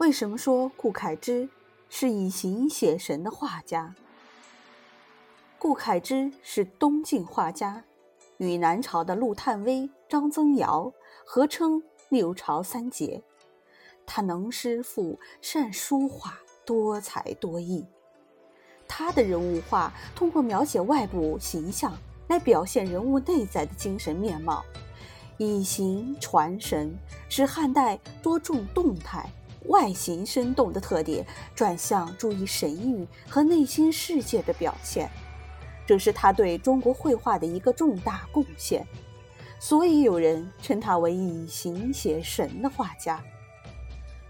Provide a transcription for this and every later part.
为什么说顾恺之是以形写神的画家？顾恺之是东晋画家，与南朝的陆探微、张曾繇合称六朝三杰。他能诗赋，善书画，多才多艺。他的人物画通过描写外部形象来表现人物内在的精神面貌，以形传神，使汉代多重动态、外形生动的特点转向注意神韵和内心世界的表现，这是他对中国绘画的一个重大贡献。所以有人称他为以形写神的画家。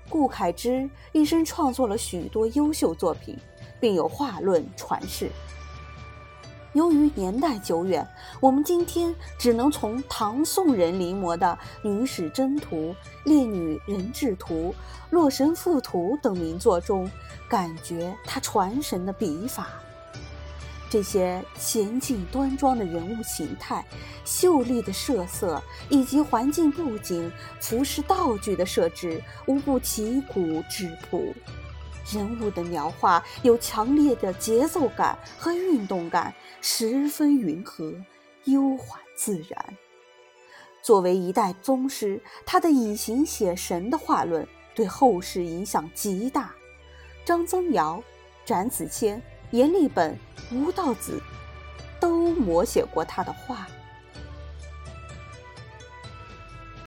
顾恺之一生创作了许多优秀作品，并有画论传世。由于年代久远，我们今天只能从唐宋人临摹的《女史箴图》《列女人质图》《洛神赋图》等名作中，感觉他传神的笔法。这些娴静端庄的人物形态、秀丽的设色以及环境布景、服饰道具的设置，无不奇古质朴。人物的描画有强烈的节奏感和运动感，十分匀和、悠缓自然。作为一代宗师，他的以形写神的画论对后世影响极大。张曾尧、展子谦。阎立本、吴道子都摹写过他的画。